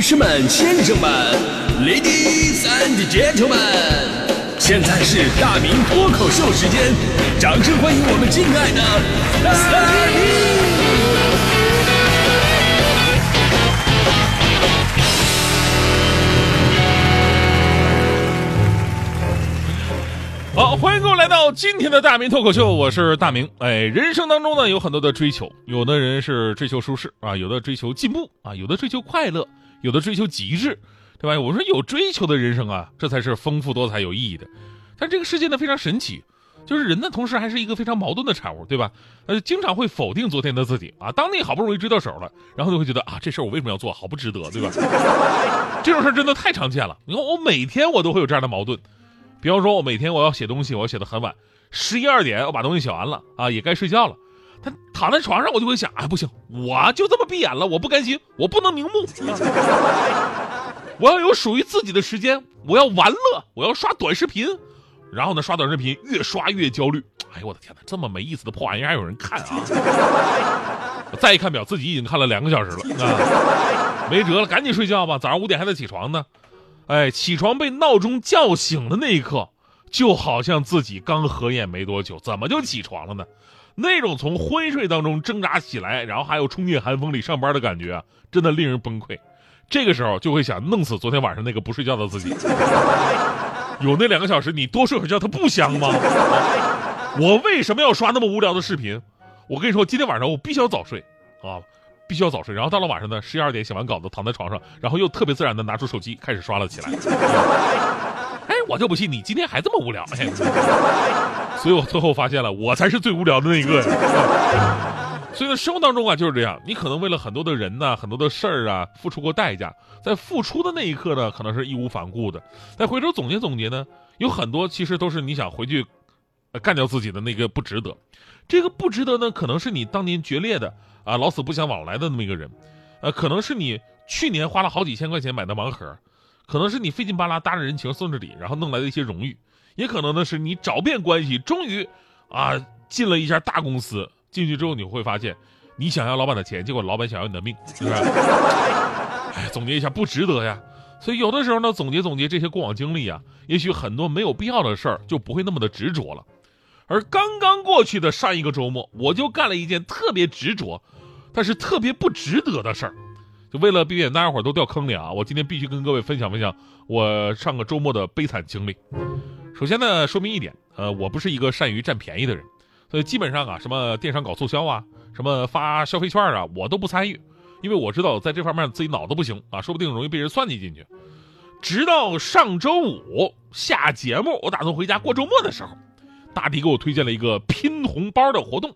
女士们、先生们，Ladies and Gentlemen，现在是大明脱口秀时间，掌声欢迎我们敬爱的大明！好，欢迎各位来到今天的大明脱口秀，我是大明。哎，人生当中呢有很多的追求，有的人是追求舒适啊，有的追求进步啊，有的追求快乐，有的追求极致，对吧？我说有追求的人生啊，这才是丰富多彩有意义的。但这个世界呢非常神奇，就是人呢同时还是一个非常矛盾的产物，对吧？呃，经常会否定昨天的自己啊。当你好不容易追到手了，然后就会觉得啊，这事儿我为什么要做？好不值得，对吧？这种事儿真的太常见了。你看我每天我都会有这样的矛盾。比方说，我每天我要写东西，我要写的很晚，十一二点我把东西写完了啊，也该睡觉了。躺在床上，我就会想，哎，不行，我就这么闭眼了，我不甘心，我不能瞑目，我要有属于自己的时间，我要玩乐，我要刷短视频，然后呢，刷短视频越刷越焦虑。哎呦我的天哪，这么没意思的破玩意儿还有人看啊！再一看表，自己已经看了两个小时了啊，没辙了，赶紧睡觉吧，早上五点还得起床呢。哎，起床被闹钟叫醒的那一刻，就好像自己刚合眼没多久，怎么就起床了呢？那种从昏睡当中挣扎起来，然后还有冲进寒风里上班的感觉，真的令人崩溃。这个时候就会想弄死昨天晚上那个不睡觉的自己。有那两个小时，你多睡会觉，它不香吗？我为什么要刷那么无聊的视频？我跟你说，今天晚上我必须要早睡啊。必须要早睡，然后到了晚上呢，十一二点写完稿子，躺在床上，然后又特别自然的拿出手机开始刷了起来。哎，我就不信你今天还这么无聊。所以我最后发现了，我才是最无聊的那一个。所以呢，生活当中啊就是这样，你可能为了很多的人呢，很多的事儿啊，付出过代价，在付出的那一刻呢，可能是义无反顾的。再回头总结总结呢，有很多其实都是你想回去干掉自己的那个不值得。这个不值得呢，可能是你当年决裂的。啊，老死不相往来的那么一个人，呃，可能是你去年花了好几千块钱买的盲盒，可能是你费劲巴拉搭着人情送着礼，然后弄来的一些荣誉，也可能呢是你找遍关系，终于啊进了一家大公司。进去之后你会发现，你想要老板的钱，结果老板想要你的命，是不是？哎，总结一下，不值得呀。所以有的时候呢，总结总结这些过往经历啊，也许很多没有必要的事儿就不会那么的执着了。而刚刚过去的上一个周末，我就干了一件特别执着，但是特别不值得的事儿。就为了避免大家伙都掉坑里啊，我今天必须跟各位分享分享我上个周末的悲惨经历。首先呢，说明一点，呃，我不是一个善于占便宜的人，所以基本上啊，什么电商搞促销啊，什么发消费券啊，我都不参与，因为我知道在这方面自己脑子不行啊，说不定容易被人算计进去。直到上周五下节目，我打算回家过周末的时候。大迪给我推荐了一个拼红包的活动，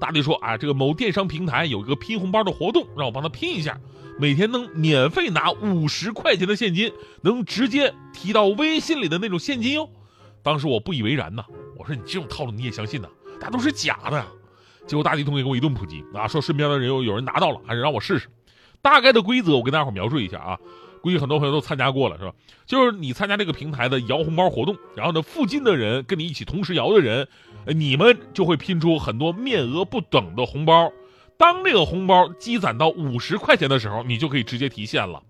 大迪说啊，这个某电商平台有一个拼红包的活动，让我帮他拼一下，每天能免费拿五十块钱的现金，能直接提到微信里的那种现金哟。当时我不以为然呐，我说你这种套路你也相信呐？那都是假的。结果大迪同学给我一顿普及啊，说身边的人有有人拿到了，还是让我试试。大概的规则我跟大伙描述一下啊。估计很多朋友都参加过了，是吧？就是你参加这个平台的摇红包活动，然后呢，附近的人跟你一起同时摇的人，你们就会拼出很多面额不等的红包。当这个红包积攒到五十块钱的时候，你就可以直接提现了。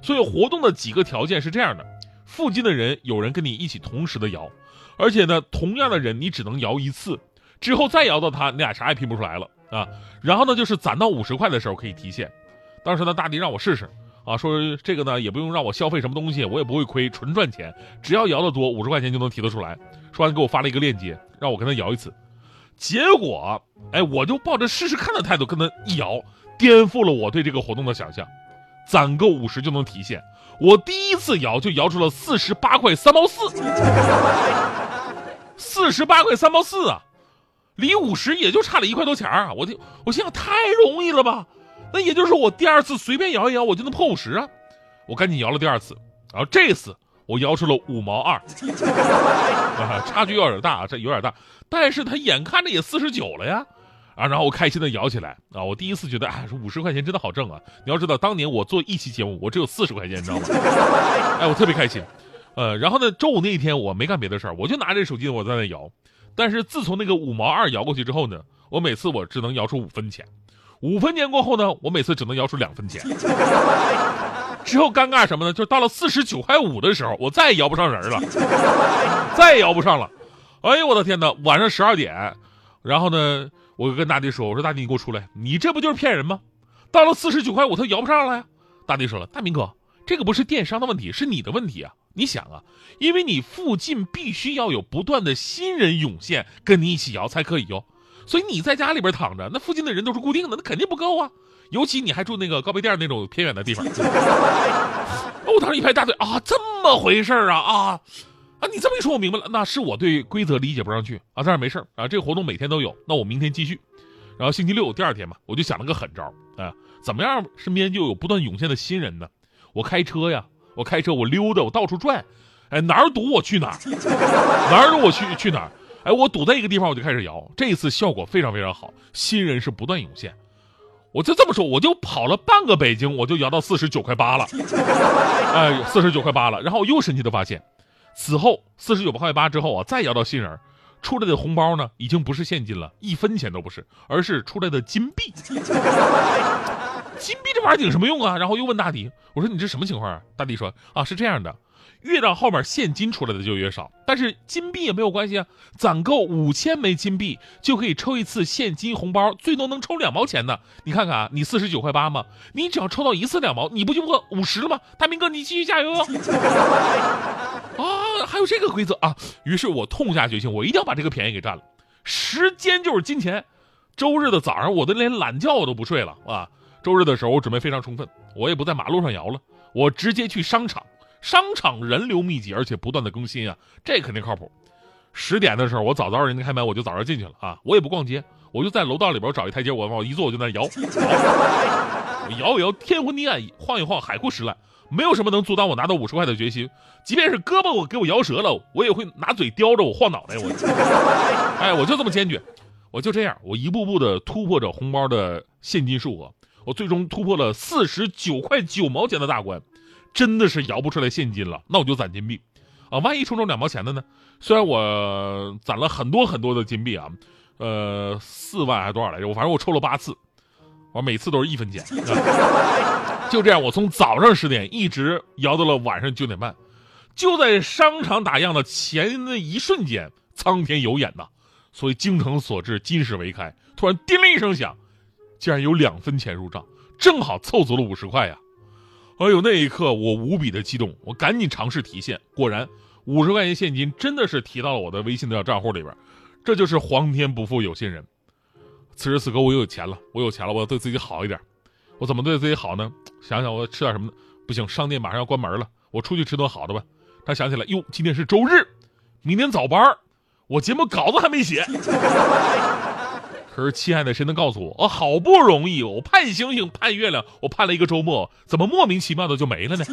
所以活动的几个条件是这样的：附近的人有人跟你一起同时的摇，而且呢，同样的人你只能摇一次，之后再摇到他，你俩啥也拼不出来了啊。然后呢，就是攒到五十块的时候可以提现。当时呢，大迪让我试试。啊，说这个呢也不用让我消费什么东西，我也不会亏，纯赚钱。只要摇的多，五十块钱就能提得出来。说完给我发了一个链接，让我跟他摇一次。结果，哎，我就抱着试试看的态度跟他一摇，颠覆了我对这个活动的想象。攒够五十就能提现，我第一次摇就摇出了四十八块三毛四，四十八块三毛四啊，离五十也就差了一块多钱啊！我就我心想太容易了吧。那也就是说我第二次随便摇一摇，我就能破五十啊！我赶紧摇了第二次，然后这次我摇出了五毛二，差距有点大啊，这有点大，但是他眼看着也四十九了呀，啊，然后我开心的摇起来啊！我第一次觉得，哎，五十块钱真的好挣啊！你要知道，当年我做一期节目，我只有四十块钱，你知道吗？哎，我特别开心，呃，然后呢，周五那一天我没干别的事儿，我就拿着手机我在那摇，但是自从那个五毛二摇过去之后呢，我每次我只能摇出五分钱。五分钱过后呢，我每次只能摇出两分钱。之后尴尬什么呢？就到了四十九块五的时候，我再也摇不上人了，再也摇不上了。哎呦我的天哪！晚上十二点，然后呢，我跟大弟说：“我说大弟，你给我出来，你这不就是骗人吗？到了四十九块五，他摇不上了呀。”大弟说了：“大明哥，这个不是电商的问题，是你的问题啊！你想啊，因为你附近必须要有不断的新人涌现，跟你一起摇才可以哟。所以你在家里边躺着，那附近的人都是固定的，那肯定不够啊。”尤其你还住那个高碑店那种偏远的地方，我当时一拍大腿啊，这么回事啊啊你这么一说，我明白了，那是我对规则理解不上去啊。但是没事啊，这个活动每天都有，那我明天继续。然后星期六第二天嘛，我就想了个狠招啊，怎么样身边就有不断涌现的新人呢？我开车呀，我开车，我溜达，我到处转，哎，哪儿堵我去哪儿，哪儿堵我去去哪儿，哎，我堵在一个地方我就开始摇，这一次效果非常非常好，新人是不断涌现。我就这么说，我就跑了半个北京，我就摇到四十九块八了，哎，四十九块八了。然后我又神奇的发现，此后四十九块八之后啊，再摇到新人，出来的红包呢，已经不是现金了，一分钱都不是，而是出来的金币。金币这玩意儿顶什么用啊？然后又问大迪，我说你这什么情况啊？大迪说啊，是这样的。越到后面现金出来的就越少，但是金币也没有关系啊，攒够五千枚金币就可以抽一次现金红包，最多能抽两毛钱呢。你看看啊，你四十九块八嘛，你只要抽到一次两毛，你不就破五十了吗？大明哥，你继续加油哟！啊，还有这个规则啊！于是我痛下决心，我一定要把这个便宜给占了。时间就是金钱。周日的早上，我都连懒觉我都不睡了啊！周日的时候，我准备非常充分，我也不在马路上摇了，我直接去商场。商场人流密集，而且不断的更新啊，这肯定靠谱。十点的时候，我早早人家开门，我就早上进去了啊。我也不逛街，我就在楼道里边找一台阶，我往一坐，我就在那摇，摇一摇，天昏地暗，晃一晃，海枯石烂，没有什么能阻挡我拿到五十块的决心。即便是胳膊我给我摇折了，我也会拿嘴叼着我晃脑袋。我，哎，我就这么坚决，我就这样，我一步步的突破着红包的现金数额，我最终突破了四十九块九毛钱的大关。真的是摇不出来现金了，那我就攒金币，啊，万一抽中两毛钱的呢？虽然我攒了很多很多的金币啊，呃，四万还是多少来着？我反正我抽了八次，我每次都是一分钱。就这样，我从早上十点一直摇到了晚上九点半。就在商场打烊的前那一瞬间，苍天有眼呐！所以精诚所至，金石为开。突然叮铃一声响，竟然有两分钱入账，正好凑足了五十块呀！哎呦，那一刻我无比的激动，我赶紧尝试提现，果然五十块钱现金真的是提到了我的微信的账户里边，这就是皇天不负有心人。此时此刻我又有钱了，我有钱了，我要对自己好一点。我怎么对自己好呢？想想我吃点什么呢？不行，商店马上要关门了，我出去吃顿好的吧。他想起来，哟，今天是周日，明天早班，我节目稿子还没写。可是，亲爱的，谁能告诉我，我好不容易，我盼星星盼月亮，我盼了一个周末，怎么莫名其妙的就没了呢？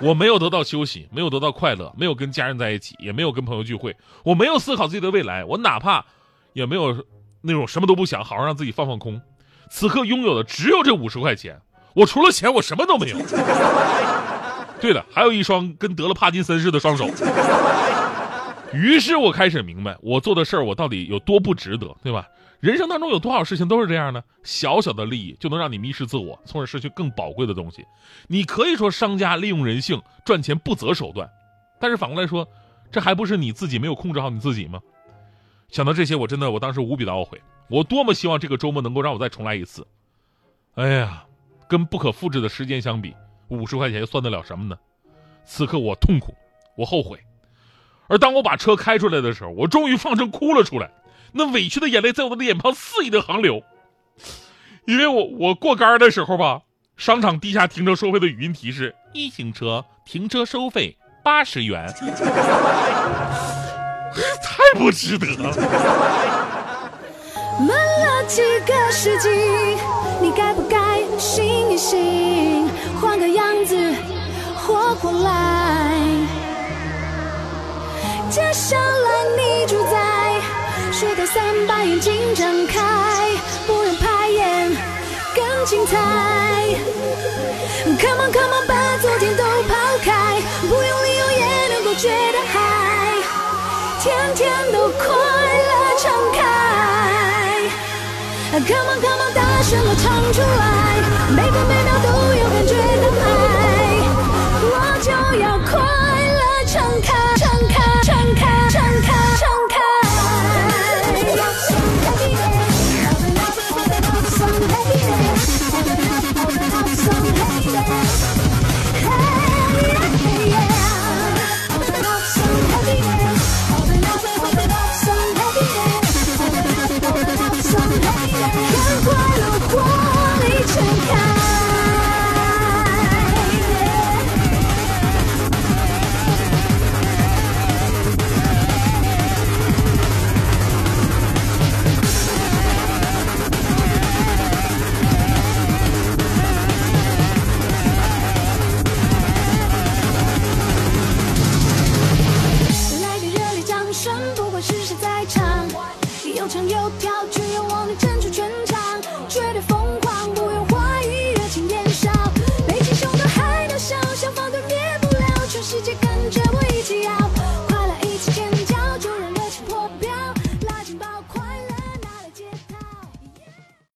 我没有得到休息，没有得到快乐，没有跟家人在一起，也没有跟朋友聚会，我没有思考自己的未来，我哪怕也没有那种什么都不想，好好让自己放放空。此刻拥有的只有这五十块钱，我除了钱，我什么都没有。对了，还有一双跟得了帕金森似的双手。于是我开始明白，我做的事儿我到底有多不值得，对吧？人生当中有多少事情都是这样的，小小的利益就能让你迷失自我，从而失去更宝贵的东西。你可以说商家利用人性赚钱不择手段，但是反过来说，这还不是你自己没有控制好你自己吗？想到这些，我真的我当时无比的懊悔。我多么希望这个周末能够让我再重来一次。哎呀，跟不可复制的时间相比，五十块钱又算得了什么呢？此刻我痛苦，我后悔。而当我把车开出来的时候，我终于放声哭了出来，那委屈的眼泪在我的脸庞肆意的横流。因为我我过杆的时候吧，商场地下停车收费的语音提示：一型车停车收费八十元，不值得了。闷了几个世纪，你该不该醒一醒，换个样子活过来？接下来你主宰，睡到三把眼睛张开，不用排演更精彩。Come on come on，把昨天都天天都快乐敞开。Come on come on。上有飘